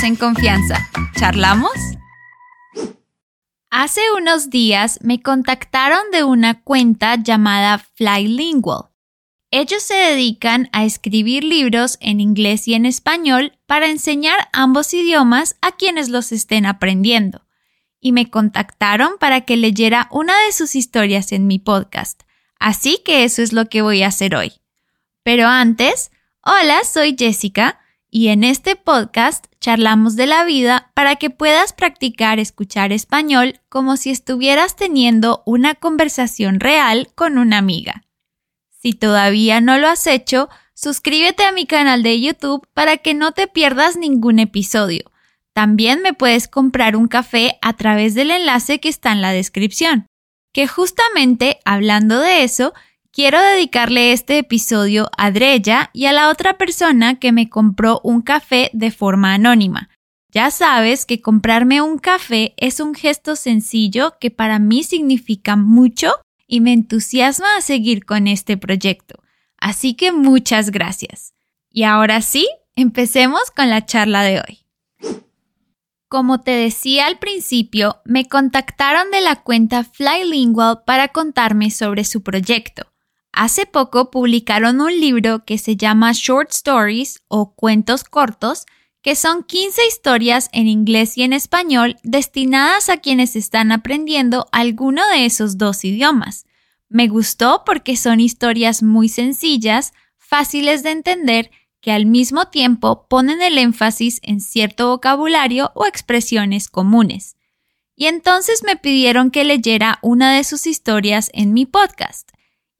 en confianza. ¿Charlamos? Hace unos días me contactaron de una cuenta llamada Flylingual. Ellos se dedican a escribir libros en inglés y en español para enseñar ambos idiomas a quienes los estén aprendiendo. Y me contactaron para que leyera una de sus historias en mi podcast. Así que eso es lo que voy a hacer hoy. Pero antes, hola, soy Jessica y en este podcast charlamos de la vida para que puedas practicar escuchar español como si estuvieras teniendo una conversación real con una amiga. Si todavía no lo has hecho, suscríbete a mi canal de YouTube para que no te pierdas ningún episodio. También me puedes comprar un café a través del enlace que está en la descripción. Que justamente hablando de eso, Quiero dedicarle este episodio a Dreya y a la otra persona que me compró un café de forma anónima. Ya sabes que comprarme un café es un gesto sencillo que para mí significa mucho y me entusiasma a seguir con este proyecto. Así que muchas gracias. Y ahora sí, empecemos con la charla de hoy. Como te decía al principio, me contactaron de la cuenta Flylingual para contarme sobre su proyecto. Hace poco publicaron un libro que se llama Short Stories o Cuentos Cortos, que son 15 historias en inglés y en español destinadas a quienes están aprendiendo alguno de esos dos idiomas. Me gustó porque son historias muy sencillas, fáciles de entender, que al mismo tiempo ponen el énfasis en cierto vocabulario o expresiones comunes. Y entonces me pidieron que leyera una de sus historias en mi podcast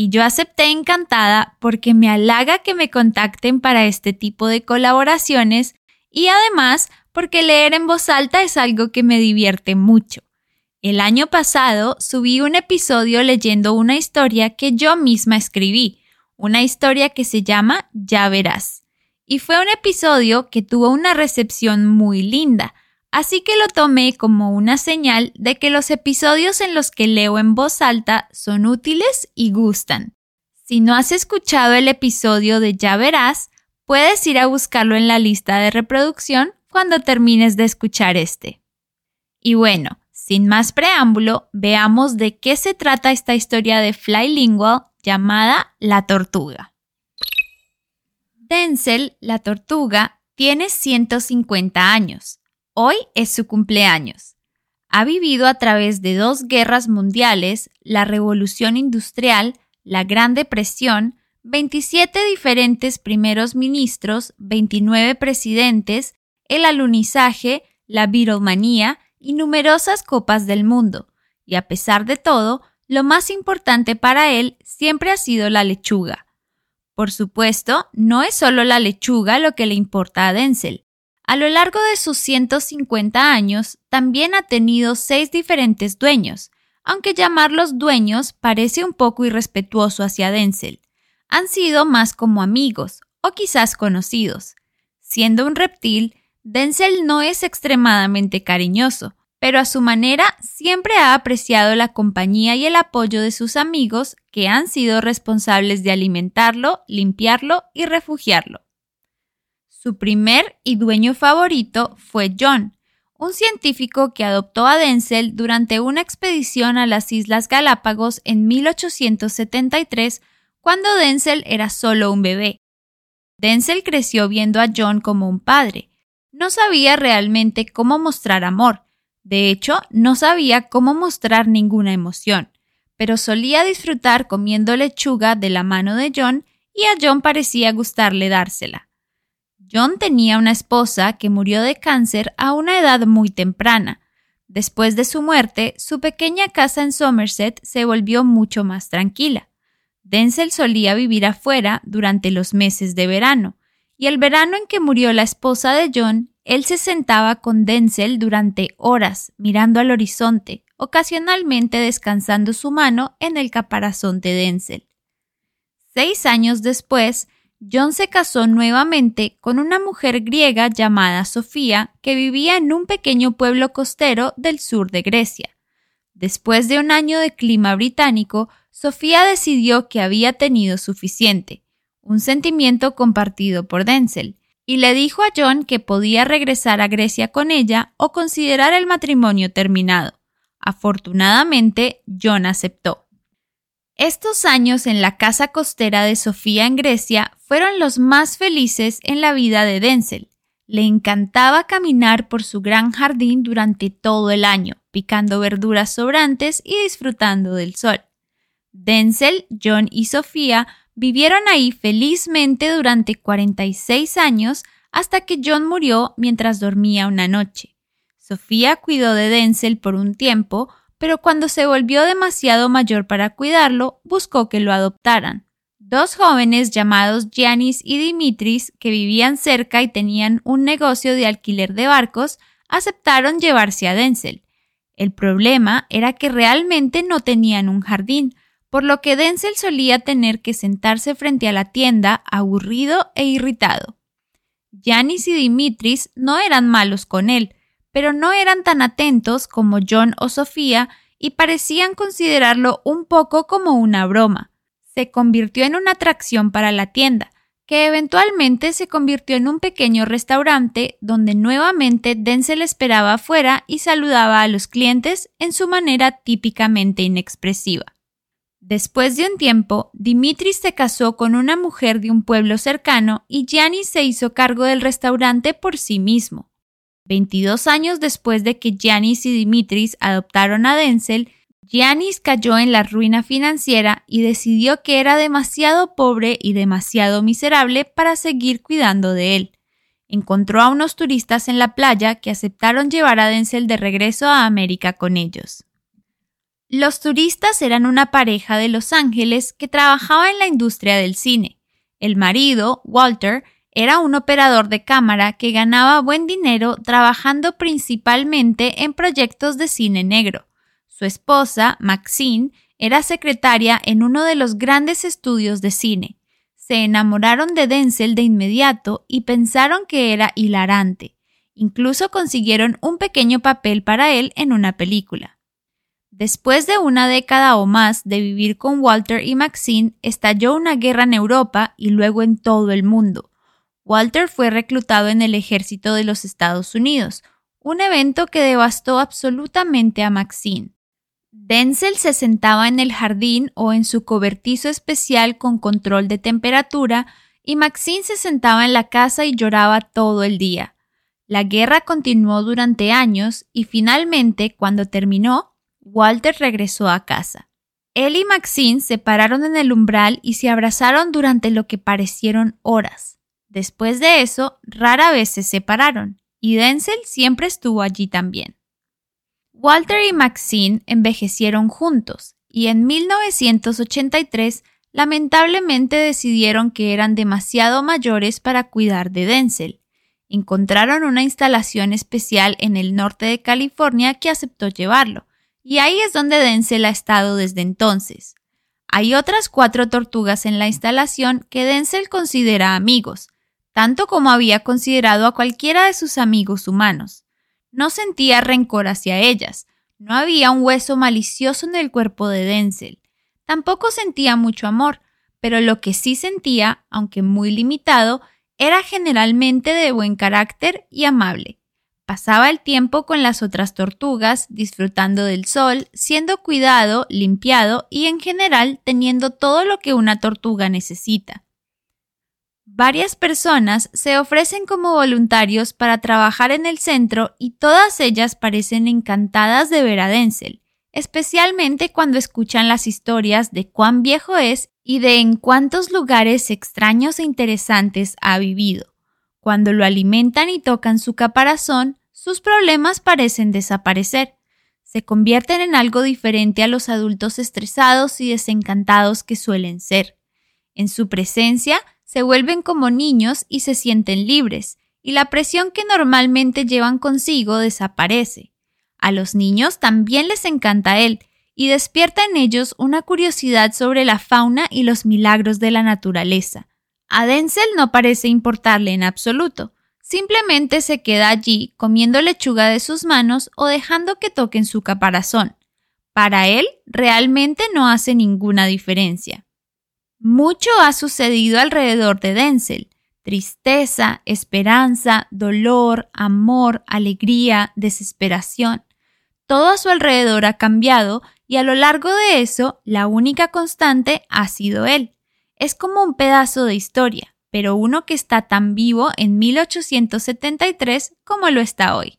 y yo acepté encantada porque me halaga que me contacten para este tipo de colaboraciones y además porque leer en voz alta es algo que me divierte mucho. El año pasado subí un episodio leyendo una historia que yo misma escribí, una historia que se llama Ya verás. Y fue un episodio que tuvo una recepción muy linda, Así que lo tomé como una señal de que los episodios en los que leo en voz alta son útiles y gustan. Si no has escuchado el episodio de Ya verás, puedes ir a buscarlo en la lista de reproducción cuando termines de escuchar este. Y bueno, sin más preámbulo, veamos de qué se trata esta historia de Flylingual llamada La Tortuga. Denzel, la tortuga, tiene 150 años Hoy es su cumpleaños. Ha vivido a través de dos guerras mundiales, la Revolución Industrial, la Gran Depresión, 27 diferentes primeros ministros, 29 presidentes, el alunizaje, la viromanía y numerosas copas del mundo. Y a pesar de todo, lo más importante para él siempre ha sido la lechuga. Por supuesto, no es solo la lechuga lo que le importa a Denzel. A lo largo de sus 150 años, también ha tenido seis diferentes dueños, aunque llamarlos dueños parece un poco irrespetuoso hacia Denzel. Han sido más como amigos, o quizás conocidos. Siendo un reptil, Denzel no es extremadamente cariñoso, pero a su manera siempre ha apreciado la compañía y el apoyo de sus amigos que han sido responsables de alimentarlo, limpiarlo y refugiarlo. Su primer y dueño favorito fue John, un científico que adoptó a Denzel durante una expedición a las Islas Galápagos en 1873, cuando Denzel era solo un bebé. Denzel creció viendo a John como un padre. No sabía realmente cómo mostrar amor. De hecho, no sabía cómo mostrar ninguna emoción, pero solía disfrutar comiendo lechuga de la mano de John y a John parecía gustarle dársela. John tenía una esposa que murió de cáncer a una edad muy temprana. Después de su muerte, su pequeña casa en Somerset se volvió mucho más tranquila. Denzel solía vivir afuera durante los meses de verano, y el verano en que murió la esposa de John, él se sentaba con Denzel durante horas mirando al horizonte, ocasionalmente descansando su mano en el caparazón de Denzel. Seis años después, John se casó nuevamente con una mujer griega llamada Sofía que vivía en un pequeño pueblo costero del sur de Grecia. Después de un año de clima británico, Sofía decidió que había tenido suficiente, un sentimiento compartido por Denzel, y le dijo a John que podía regresar a Grecia con ella o considerar el matrimonio terminado. Afortunadamente, John aceptó. Estos años en la casa costera de Sofía en Grecia fueron los más felices en la vida de Denzel. Le encantaba caminar por su gran jardín durante todo el año, picando verduras sobrantes y disfrutando del sol. Denzel, John y Sofía vivieron ahí felizmente durante 46 años hasta que John murió mientras dormía una noche. Sofía cuidó de Denzel por un tiempo, pero cuando se volvió demasiado mayor para cuidarlo, buscó que lo adoptaran. Dos jóvenes llamados Giannis y Dimitris, que vivían cerca y tenían un negocio de alquiler de barcos, aceptaron llevarse a Denzel. El problema era que realmente no tenían un jardín, por lo que Denzel solía tener que sentarse frente a la tienda aburrido e irritado. Giannis y Dimitris no eran malos con él, pero no eran tan atentos como John o Sofía y parecían considerarlo un poco como una broma. Se convirtió en una atracción para la tienda, que eventualmente se convirtió en un pequeño restaurante donde nuevamente Denzel esperaba afuera y saludaba a los clientes en su manera típicamente inexpresiva. Después de un tiempo, Dimitri se casó con una mujer de un pueblo cercano y Gianni se hizo cargo del restaurante por sí mismo. 22 años después de que Giannis y Dimitris adoptaron a Denzel, Giannis cayó en la ruina financiera y decidió que era demasiado pobre y demasiado miserable para seguir cuidando de él. Encontró a unos turistas en la playa que aceptaron llevar a Denzel de regreso a América con ellos. Los turistas eran una pareja de Los Ángeles que trabajaba en la industria del cine. El marido, Walter, era un operador de cámara que ganaba buen dinero trabajando principalmente en proyectos de cine negro. Su esposa, Maxine, era secretaria en uno de los grandes estudios de cine. Se enamoraron de Denzel de inmediato y pensaron que era hilarante. Incluso consiguieron un pequeño papel para él en una película. Después de una década o más de vivir con Walter y Maxine, estalló una guerra en Europa y luego en todo el mundo. Walter fue reclutado en el ejército de los Estados Unidos, un evento que devastó absolutamente a Maxine. Denzel se sentaba en el jardín o en su cobertizo especial con control de temperatura y Maxine se sentaba en la casa y lloraba todo el día. La guerra continuó durante años y finalmente, cuando terminó, Walter regresó a casa. Él y Maxine se pararon en el umbral y se abrazaron durante lo que parecieron horas. Después de eso, rara vez se separaron, y Denzel siempre estuvo allí también. Walter y Maxine envejecieron juntos, y en 1983 lamentablemente decidieron que eran demasiado mayores para cuidar de Denzel. Encontraron una instalación especial en el norte de California que aceptó llevarlo, y ahí es donde Denzel ha estado desde entonces. Hay otras cuatro tortugas en la instalación que Denzel considera amigos, tanto como había considerado a cualquiera de sus amigos humanos. No sentía rencor hacia ellas, no había un hueso malicioso en el cuerpo de Denzel. Tampoco sentía mucho amor, pero lo que sí sentía, aunque muy limitado, era generalmente de buen carácter y amable. Pasaba el tiempo con las otras tortugas, disfrutando del sol, siendo cuidado, limpiado y en general teniendo todo lo que una tortuga necesita. Varias personas se ofrecen como voluntarios para trabajar en el centro y todas ellas parecen encantadas de ver a Denzel, especialmente cuando escuchan las historias de cuán viejo es y de en cuántos lugares extraños e interesantes ha vivido. Cuando lo alimentan y tocan su caparazón, sus problemas parecen desaparecer. Se convierten en algo diferente a los adultos estresados y desencantados que suelen ser. En su presencia se vuelven como niños y se sienten libres, y la presión que normalmente llevan consigo desaparece. A los niños también les encanta él, y despierta en ellos una curiosidad sobre la fauna y los milagros de la naturaleza. A Denzel no parece importarle en absoluto, Simplemente se queda allí comiendo lechuga de sus manos o dejando que toquen su caparazón. Para él realmente no hace ninguna diferencia. Mucho ha sucedido alrededor de Denzel. tristeza, esperanza, dolor, amor, alegría, desesperación. Todo a su alrededor ha cambiado y a lo largo de eso la única constante ha sido él. Es como un pedazo de historia, pero uno que está tan vivo en 1873 como lo está hoy.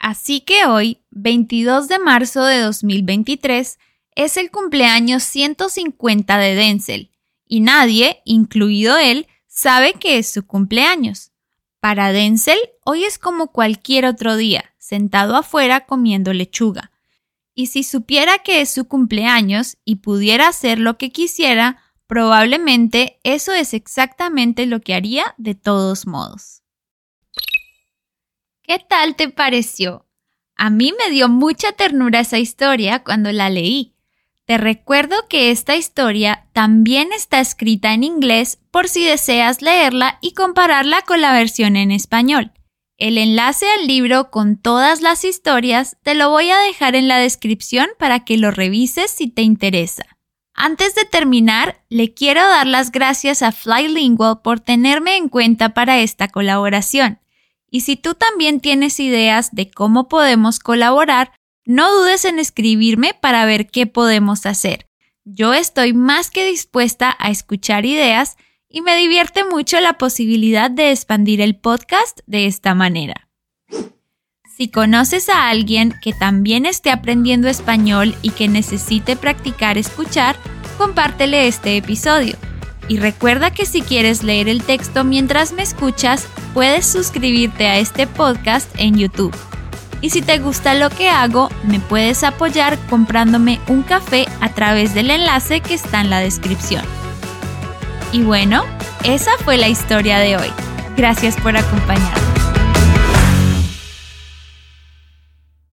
Así que hoy, 22 de marzo de 2023, es el cumpleaños 150 de Denzel, y nadie, incluido él, sabe que es su cumpleaños. Para Denzel, hoy es como cualquier otro día, sentado afuera comiendo lechuga. Y si supiera que es su cumpleaños y pudiera hacer lo que quisiera, probablemente eso es exactamente lo que haría de todos modos. ¿Qué tal te pareció? A mí me dio mucha ternura esa historia cuando la leí. Te recuerdo que esta historia también está escrita en inglés por si deseas leerla y compararla con la versión en español. El enlace al libro con todas las historias te lo voy a dejar en la descripción para que lo revises si te interesa. Antes de terminar, le quiero dar las gracias a Flylingual por tenerme en cuenta para esta colaboración. Y si tú también tienes ideas de cómo podemos colaborar, no dudes en escribirme para ver qué podemos hacer. Yo estoy más que dispuesta a escuchar ideas y me divierte mucho la posibilidad de expandir el podcast de esta manera. Si conoces a alguien que también esté aprendiendo español y que necesite practicar escuchar, compártele este episodio. Y recuerda que si quieres leer el texto mientras me escuchas, puedes suscribirte a este podcast en YouTube. Y si te gusta lo que hago, me puedes apoyar comprándome un café a través del enlace que está en la descripción. Y bueno, esa fue la historia de hoy. Gracias por acompañarme.